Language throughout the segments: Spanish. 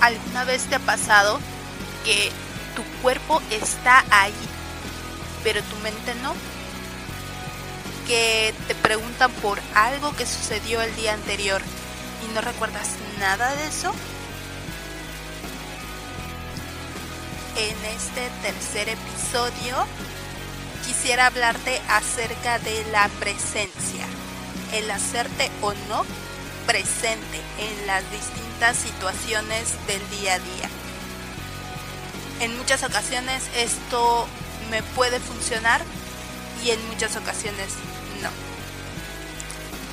¿Alguna vez te ha pasado que tu cuerpo está ahí, pero tu mente no? Que te preguntan por algo que sucedió el día anterior y no recuerdas nada de eso. En este tercer episodio quisiera hablarte acerca de la presencia, el hacerte o no presente en las distintas situaciones del día a día. En muchas ocasiones esto me puede funcionar y en muchas ocasiones no.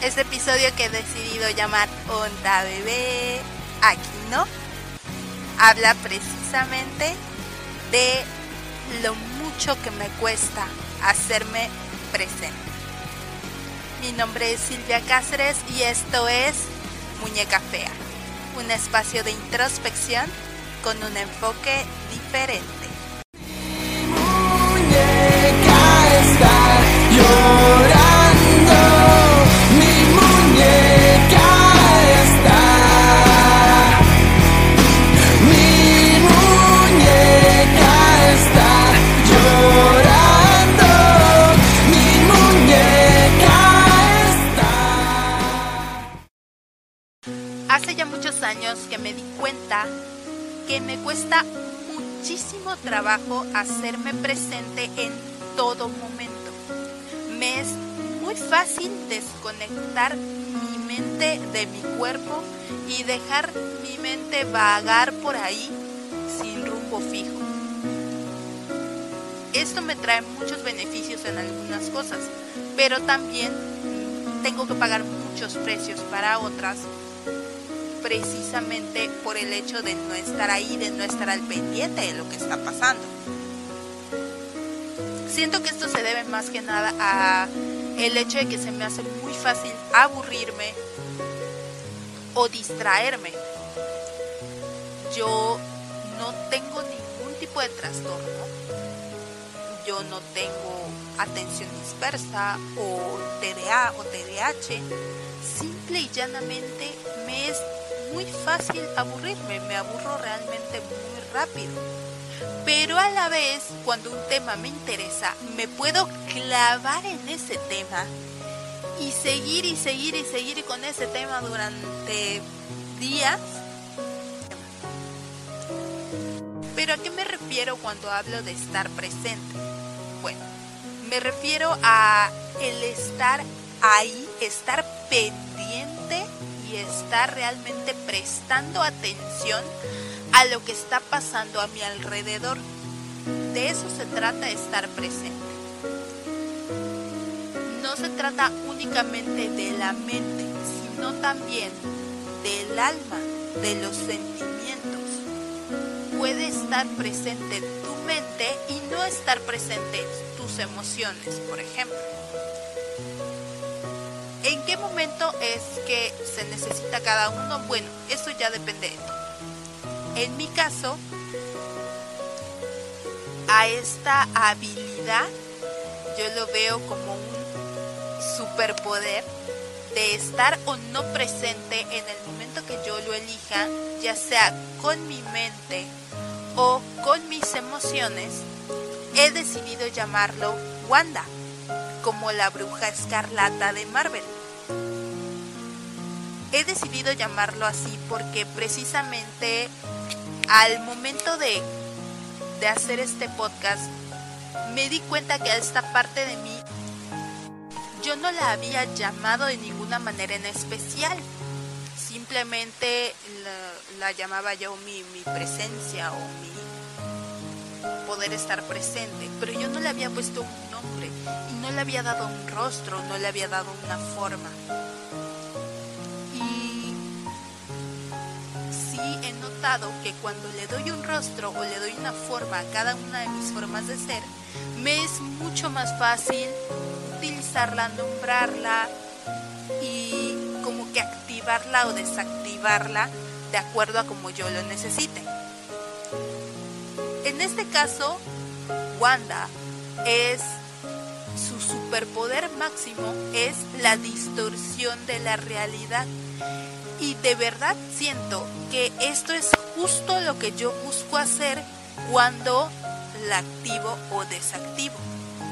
Este episodio que he decidido llamar Onda Bebé, aquí no, habla precisamente de lo mucho que me cuesta hacerme presente. Mi nombre es Silvia Cáceres y esto es Muñeca Fea, un espacio de introspección con un enfoque diferente. Muchísimo trabajo hacerme presente en todo momento. Me es muy fácil desconectar mi mente de mi cuerpo y dejar mi mente vagar por ahí sin rumbo fijo. Esto me trae muchos beneficios en algunas cosas, pero también tengo que pagar muchos precios para otras precisamente por el hecho de no estar ahí, de no estar al pendiente de lo que está pasando. Siento que esto se debe más que nada a el hecho de que se me hace muy fácil aburrirme o distraerme. Yo no tengo ningún tipo de trastorno. Yo no tengo atención dispersa o TDA o TDAH. Simple y llanamente me es muy fácil aburrirme, me aburro realmente muy rápido. Pero a la vez, cuando un tema me interesa, me puedo clavar en ese tema y seguir y seguir y seguir con ese tema durante días. Pero ¿a qué me refiero cuando hablo de estar presente? Bueno, me refiero a el estar ahí, estar pendiente estar realmente prestando atención a lo que está pasando a mi alrededor. De eso se trata estar presente. No se trata únicamente de la mente, sino también del alma, de los sentimientos. Puede estar presente tu mente y no estar presente tus emociones, por ejemplo. ¿En qué momento es que se necesita cada uno? Bueno, eso ya depende de. En mi caso, a esta habilidad yo lo veo como un superpoder de estar o no presente en el momento que yo lo elija, ya sea con mi mente o con mis emociones, he decidido llamarlo Wanda, como la bruja escarlata de Marvel. He decidido llamarlo así porque precisamente al momento de, de hacer este podcast me di cuenta que a esta parte de mí yo no la había llamado de ninguna manera en especial. Simplemente la, la llamaba yo mi, mi presencia o mi poder estar presente. Pero yo no le había puesto un nombre y no le había dado un rostro, no le había dado una forma. he notado que cuando le doy un rostro o le doy una forma a cada una de mis formas de ser, me es mucho más fácil utilizarla, nombrarla y como que activarla o desactivarla de acuerdo a como yo lo necesite. En este caso, Wanda es su superpoder máximo es la distorsión de la realidad Y de verdad siento que esto es justo lo que yo busco hacer cuando la activo o desactivo.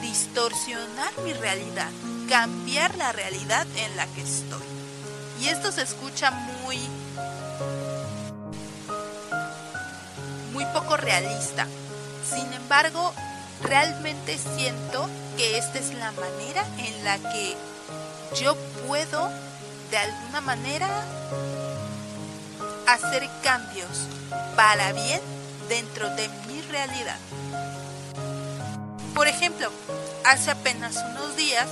Distorsionar mi realidad, cambiar la realidad en la que estoy. Y esto se escucha muy muy poco realista. Sin embargo, realmente siento que esta es la manera en la que yo puedo de alguna manera hacer cambios para bien dentro de mi realidad. Por ejemplo, hace apenas unos días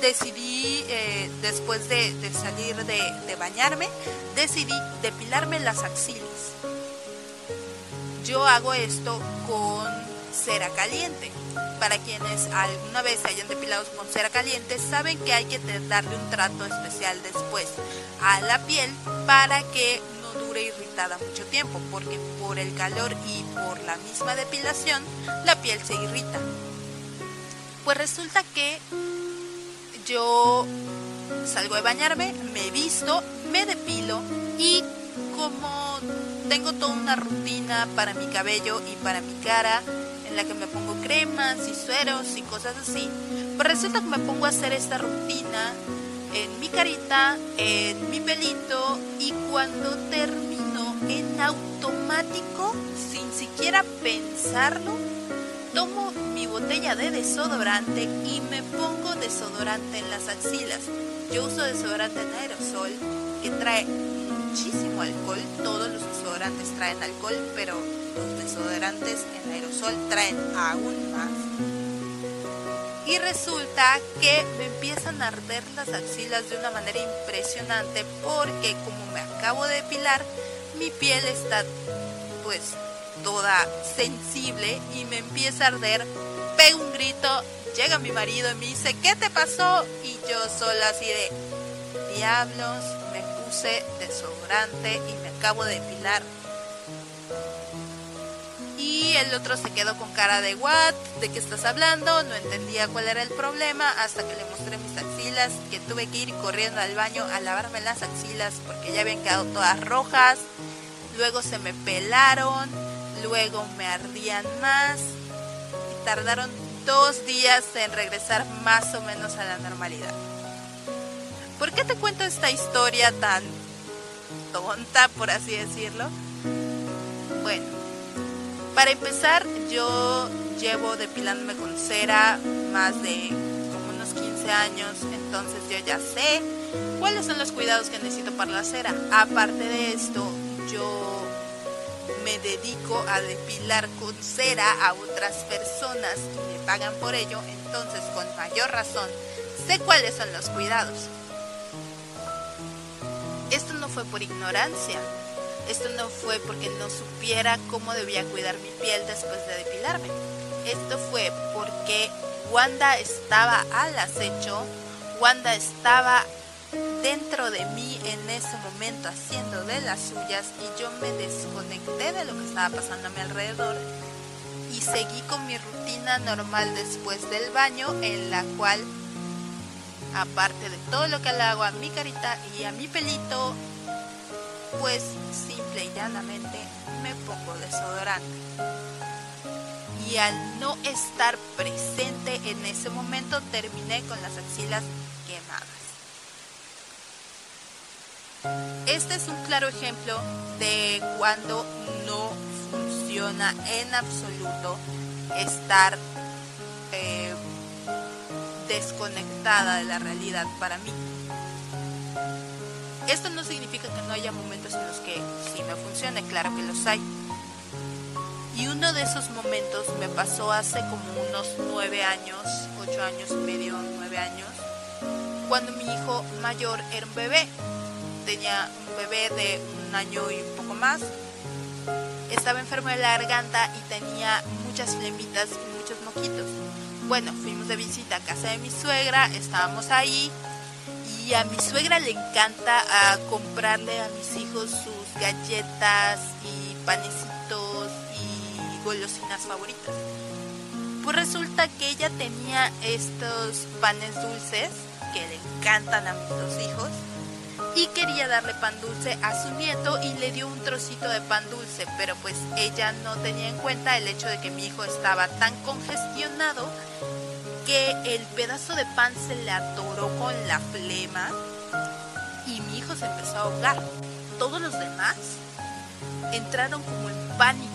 decidí, eh, después de, salir de, de bañarme, decidí depilarme las axilas. Yo hago esto con cera caliente. Para quienes alguna vez se hayan depilado con cera caliente, saben que hay que darle un trato especial después a la piel para que no dure irritada mucho tiempo, porque por el calor y por la misma depilación, la piel se irrita. Pues resulta que yo salgo de bañarme, me visto, me depilo y como tengo toda una rutina para mi cabello y para mi cara, en la que me pongo cremas y sueros y cosas así, pues resulta que me pongo a hacer esta rutina en mi carita, en mi pelito y cuando termino en automático, sin siquiera pensarlo, tomo mi botella de desodorante y me pongo desodorante en las axilas. Yo uso desodorante en aerosol que trae muchísimo alcohol, todos los desodorantes traen alcohol, pero los desodorantes en aerosol traen aún más. Y resulta que me empiezan a arder las axilas de una manera impresionante porque como me acabo de depilar, mi piel está pues toda sensible y me empieza a arder. Pego un grito, llega mi marido y me dice, ¿qué te pasó? Y yo solo así de, diablos, puse desodorante y me acabo de depilar. Y el otro se quedó con cara de what, de qué estás hablando, no entendía cuál era el problema hasta que le mostré mis axilas, que tuve que ir corriendo al baño a lavarme las axilas porque ya habían quedado todas rojas, luego se me pelaron, luego me ardían más y tardaron dos días en regresar más o menos a la normalidad. ¿Por qué te cuento esta historia tan tonta, por así decirlo? Bueno, para empezar, yo llevo depilándome con cera más de como unos 15 años, entonces yo ya sé cuáles son los cuidados que necesito para la cera. Aparte de esto, yo me dedico a depilar con cera a otras personas y me pagan por ello, entonces con mayor razón sé cuáles son los cuidados. Esto no fue por ignorancia, esto no fue porque no supiera cómo debía cuidar mi piel después de depilarme. Esto fue porque Wanda estaba al acecho, Wanda estaba dentro de mí en ese momento haciendo de las suyas y yo me desconecté de lo que estaba pasando a mi alrededor y seguí con mi rutina normal después del baño en la cual aparte de todo lo que le hago a mi carita y a mi pelito pues simple y llanamente me pongo desodorante. Y al no estar presente en ese momento terminé con las axilas quemadas. Este es un claro ejemplo de cuando no funciona en absoluto estar desconectada de la realidad para mí. Esto no significa que no haya momentos en los que sí me funcione, claro que los hay. Y uno de esos momentos me pasó hace como unos nueve años, ocho años y medio, nueve años, cuando mi hijo mayor era un bebé. Tenía un bebé de un año y un poco más. Estaba enfermo de la garganta y tenía muchas flemitas y muchos moquitos. Bueno, fuimos de visita a casa de mi suegra, estábamos ahí y a mi suegra le encanta a comprarle a mis hijos sus galletas y panecitos y golosinas favoritas. Pues resulta que ella tenía estos panes dulces que le encantan a mis dos hijos y quería darle pan dulce a su nieto y le dio un trocito de pan dulce, pero pues ella no tenía en cuenta el hecho de que mi hijo estaba tan congestionado que el pedazo de pan se le atoró con la flema y mi hijo se empezó a ahogar. Todos los demás entraron como en pánico.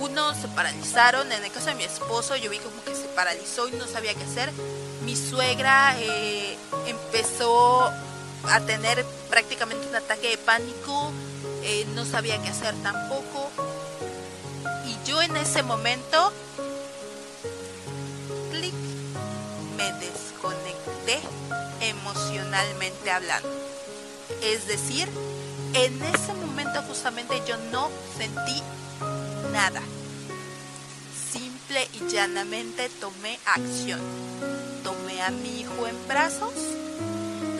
Unos se paralizaron, en el caso de mi esposo yo vi como que se paralizó y no sabía qué hacer. Mi suegra eh, empezó a tener prácticamente un ataque de pánico, eh, no sabía qué hacer tampoco. Y yo en ese momento, clic, me desconecté emocionalmente hablando. Es decir, en ese momento justamente yo no sentí nada. Simple y llanamente tomé acción. Tomé a mi hijo en brazos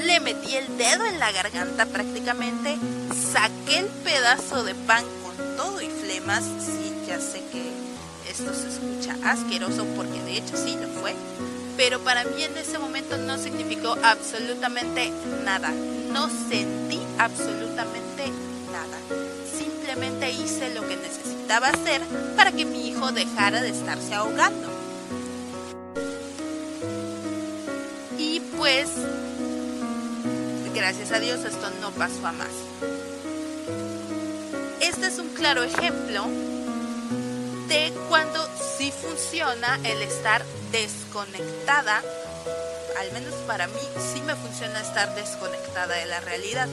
le metí el dedo en la garganta prácticamente, saqué el pedazo de pan con todo y flemas, sí, ya sé que esto se escucha asqueroso porque de hecho sí lo fue, pero para mí en ese momento no significó absolutamente nada, no sentí absolutamente nada, simplemente hice lo que necesitaba hacer para que mi hijo dejara de estarse ahogando. Y pues gracias a Dios esto no pasó a más. Este es un claro ejemplo de cuando sí funciona el estar desconectada. Al menos para mí sí me funciona estar desconectada de la realidad.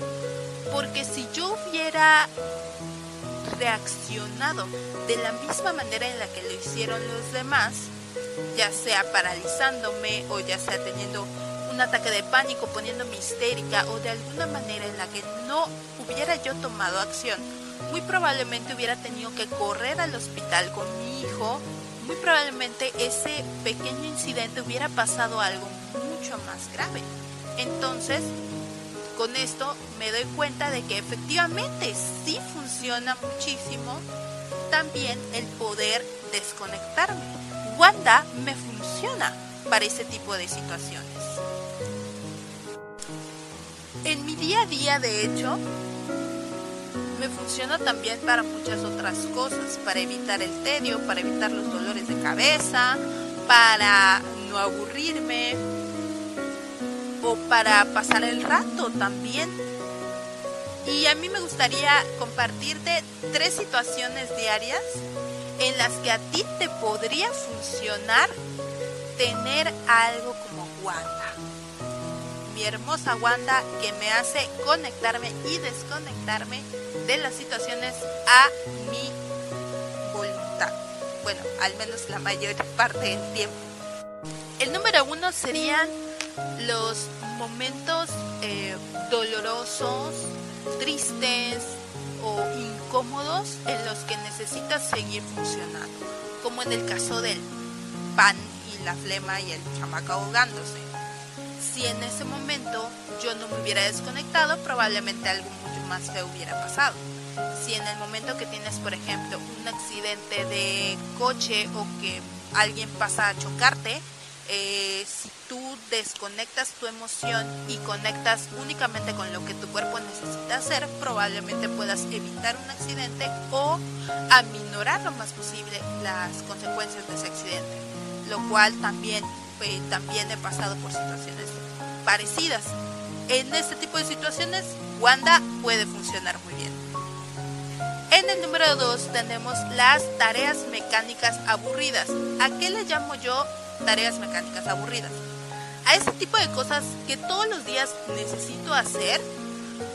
Porque si yo hubiera reaccionado de la misma manera en la que lo hicieron los demás, ya sea paralizándome o ya sea teniendo ataque de pánico, poniéndome histérica o de alguna manera en la que no hubiera yo tomado acción, muy probablemente hubiera tenido que correr al hospital con mi hijo, muy probablemente ese pequeño incidente hubiera pasado algo mucho más grave. Entonces, con esto me doy cuenta de que efectivamente sí funciona muchísimo también el poder desconectarme. Wanda me funciona para ese tipo de situaciones. En mi día a día, de hecho, me funciona también para muchas otras cosas, para evitar el tedio, para evitar los dolores de cabeza, para no aburrirme o para pasar el rato también. Y a mí me gustaría compartirte tres situaciones diarias en las que a ti te podría funcionar tener algo como Hermosa Wanda que me hace conectarme y desconectarme de las situaciones a mi voluntad. Bueno, al menos la mayor parte del tiempo. El número uno serían los momentos eh, dolorosos, tristes o incómodos en los que necesitas seguir funcionando, como en el caso del pan y la flema y el chamaco ahogándose si en ese momento yo no me hubiera desconectado, probablemente algo mucho más feo hubiera pasado. Si en el momento que tienes, por ejemplo, un accidente de coche o que alguien pasa a chocarte, eh, si tú desconectas tu emoción y conectas únicamente con lo que tu cuerpo necesita hacer, probablemente puedas evitar un accidente o aminorar lo más posible las consecuencias de ese accidente, lo cual también también he pasado por situaciones parecidas. En este tipo de situaciones, Wanda puede funcionar muy bien. En el número 2 tenemos las tareas mecánicas aburridas. ¿A qué le llamo yo tareas mecánicas aburridas? A ese tipo de cosas que todos los días necesito hacer,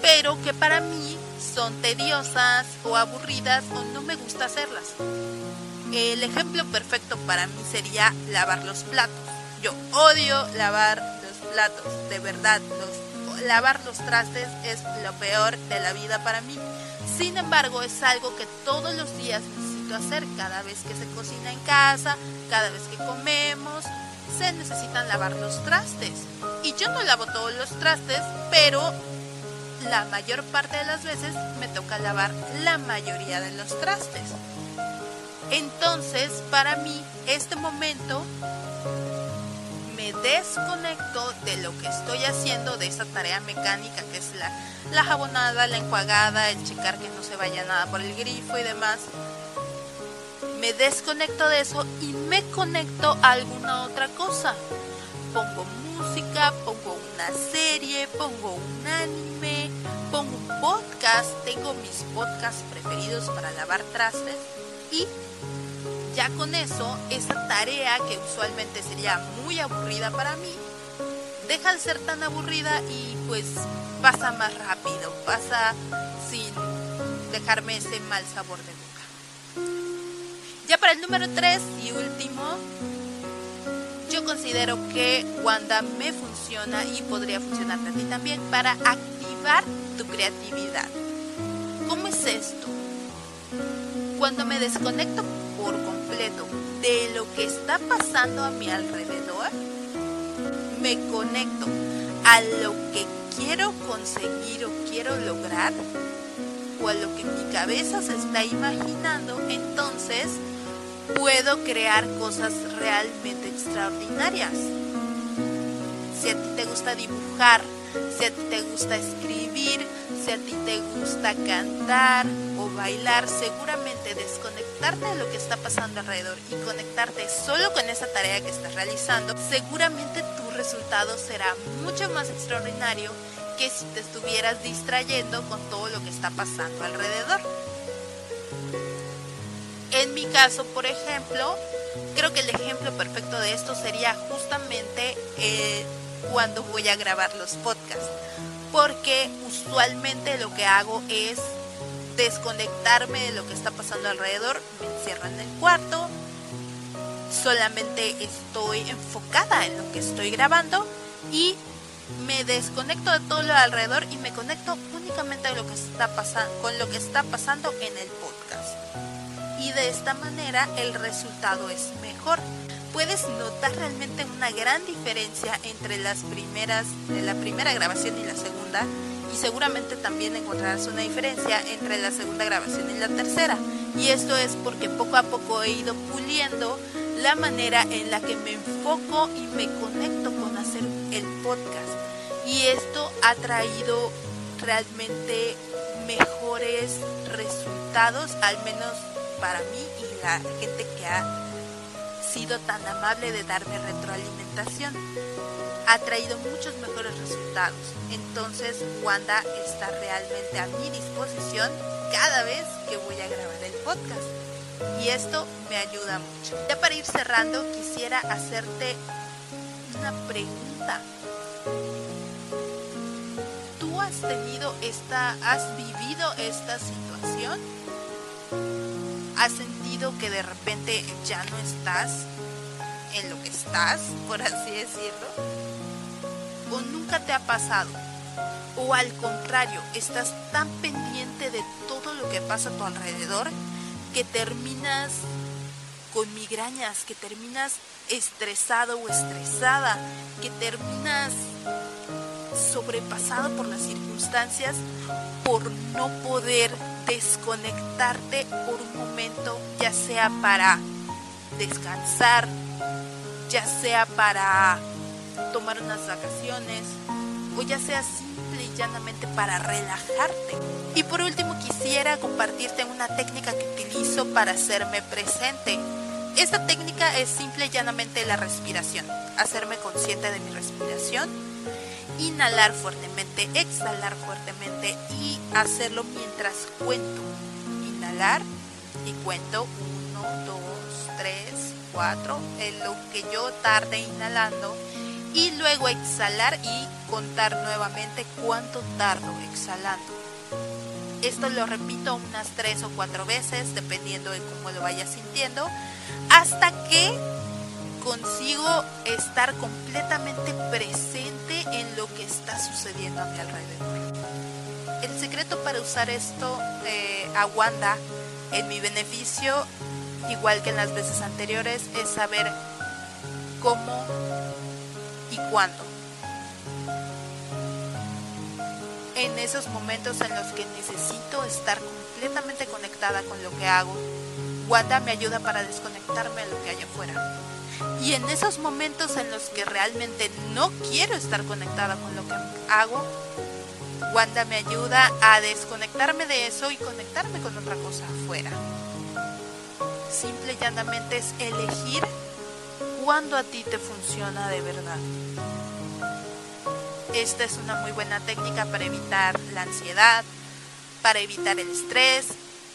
pero que para mí son tediosas o aburridas o no me gusta hacerlas. El ejemplo perfecto para mí sería lavar los platos. Yo odio lavar platos, de verdad. Los, lavar los trastes es lo peor de la vida para mí. Sin embargo, es algo que todos los días necesito hacer. Cada vez que se cocina en casa, cada vez que comemos, se necesitan lavar los trastes. Y yo no lavo todos los trastes, pero la mayor parte de las veces me toca lavar la mayoría de los trastes. Entonces, para mí, este momento me desconecto de lo que estoy haciendo, de esa tarea mecánica que es la, la jabonada, la enjuagada, el checar que no se vaya nada por el grifo y demás. Me desconecto de eso y me conecto a alguna otra cosa. Pongo música, pongo una serie, pongo un anime, pongo un podcast, tengo mis podcasts preferidos para lavar trastes y ya con eso, esa tarea que usualmente sería muy aburrida para mí, deja de ser tan aburrida y pues pasa más rápido, pasa sin dejarme ese mal sabor de boca. Ya para el número 3 y último, yo considero que Wanda me funciona y podría funcionarte a ti también para activar tu creatividad. ¿Cómo es esto? Cuando me desconecto de lo que está pasando a mi alrededor, me conecto a lo que quiero conseguir o quiero lograr o a lo que mi cabeza se está imaginando, entonces puedo crear cosas realmente extraordinarias. Si a ti te gusta dibujar, si a ti te gusta escribir, si a ti te gusta cantar o bailar, seguramente lo que está pasando alrededor y conectarte solo con esa tarea que estás realizando, seguramente tu resultado será mucho más extraordinario que si te estuvieras distrayendo con todo lo que está pasando alrededor. En mi caso, por ejemplo, creo que el ejemplo perfecto de esto sería justamente eh, cuando voy a grabar los podcasts. Porque usualmente lo que hago es desconectarme de lo que está pasando alrededor, me encierro en el cuarto, solamente estoy enfocada en lo que estoy grabando y me desconecto de todo lo alrededor y me conecto únicamente con lo que está pasando en el podcast y de esta manera el resultado es mejor. Puedes notar realmente una gran diferencia entre las primeras, la primera grabación y la segunda y seguramente también encontrarás una diferencia entre la segunda grabación y la tercera. Y esto es porque poco a poco he ido puliendo la manera en la que me enfoco y me conecto con hacer el podcast. Y esto ha traído realmente mejores resultados, al menos para mí y la gente que ha sido tan amable de darme retroalimentación. Ha traído muchos mejores resultados. Entonces Wanda está realmente a mi disposición cada vez que voy a grabar el podcast. Y esto me ayuda mucho. Ya para ir cerrando, quisiera hacerte una pregunta. ¿Tú has tenido esta, has vivido esta situación? ¿Has sentido que de repente ya no estás en lo que estás, por así decirlo? ¿O nunca te ha pasado? ¿O al contrario, estás tan pendiente de todo lo que pasa a tu alrededor que terminas con migrañas, que terminas estresado o estresada, que terminas sobrepasado por las circunstancias por no poder desconectarte por un momento, ya sea para descansar, ya sea para tomar unas vacaciones o ya sea simple y llanamente para relajarte. Y por último quisiera compartirte una técnica que utilizo para hacerme presente. Esta técnica es simple y llanamente la respiración, hacerme consciente de mi respiración inhalar fuertemente, exhalar fuertemente y hacerlo mientras cuento. Inhalar y cuento 1, 2, 3, 4, en lo que yo tarde inhalando y luego exhalar y contar nuevamente cuánto tardo exhalando. Esto lo repito unas 3 o 4 veces dependiendo de cómo lo vaya sintiendo hasta que consigo estar completamente presente en lo que está sucediendo a mi alrededor. El secreto para usar esto eh, a Wanda en mi beneficio, igual que en las veces anteriores, es saber cómo y cuándo. En esos momentos en los que necesito estar completamente conectada con lo que hago, Wanda me ayuda para desconectarme a lo que hay afuera. Y en esos momentos en los que realmente no quiero estar conectada con lo que hago, Wanda me ayuda a desconectarme de eso y conectarme con otra cosa afuera. Simple y llanamente es elegir cuando a ti te funciona de verdad. Esta es una muy buena técnica para evitar la ansiedad, para evitar el estrés,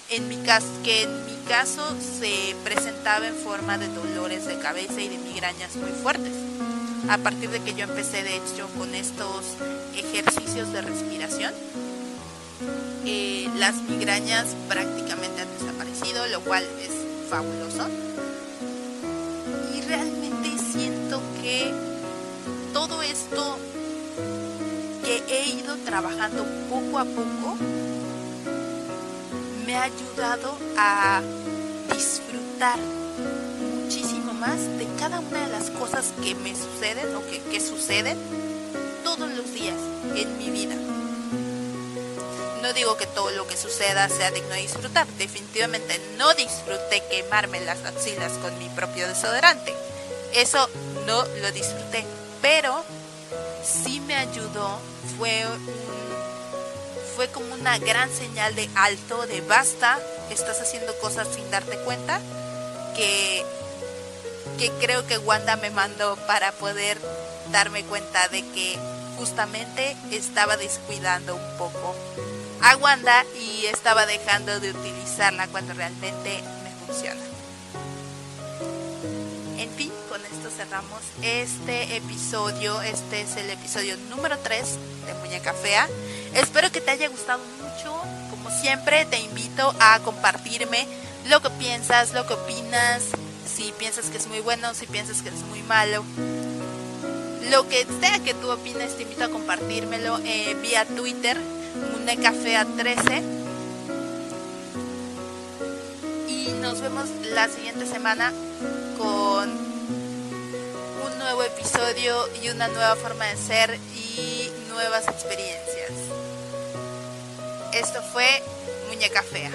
en mi caso, que en mi caso se presentaba en forma de dolores de cabeza y de migrañas muy fuertes. A partir de que yo empecé de hecho con estos ejercicios de respiración, eh, las migrañas prácticamente han desaparecido, lo cual es fabuloso. Trabajando poco a poco me ha ayudado a disfrutar muchísimo más de cada una de las cosas que me suceden o que, que suceden todos los días en mi vida. No digo que todo lo que suceda sea digno de disfrutar, definitivamente no disfruté quemarme las axilas con mi propio desodorante. Eso no lo disfruté, pero sí me ayudó, fue fue como una gran señal de alto, de basta, estás haciendo cosas sin darte cuenta, que, que creo que Wanda me mandó para poder darme cuenta de que justamente estaba descuidando un poco a Wanda y estaba dejando de utilizarla cuando realmente me funciona. Cerramos este episodio. Este es el episodio número 3 de Muñeca Fea. Espero que te haya gustado mucho. Como siempre, te invito a compartirme lo que piensas, lo que opinas, si piensas que es muy bueno, si piensas que es muy malo. Lo que sea que tú opines, te invito a compartírmelo eh, vía Twitter, Munecafea13. Y nos vemos la siguiente semana con episodio y una nueva forma de ser y nuevas experiencias. Esto fue Muñeca Fea.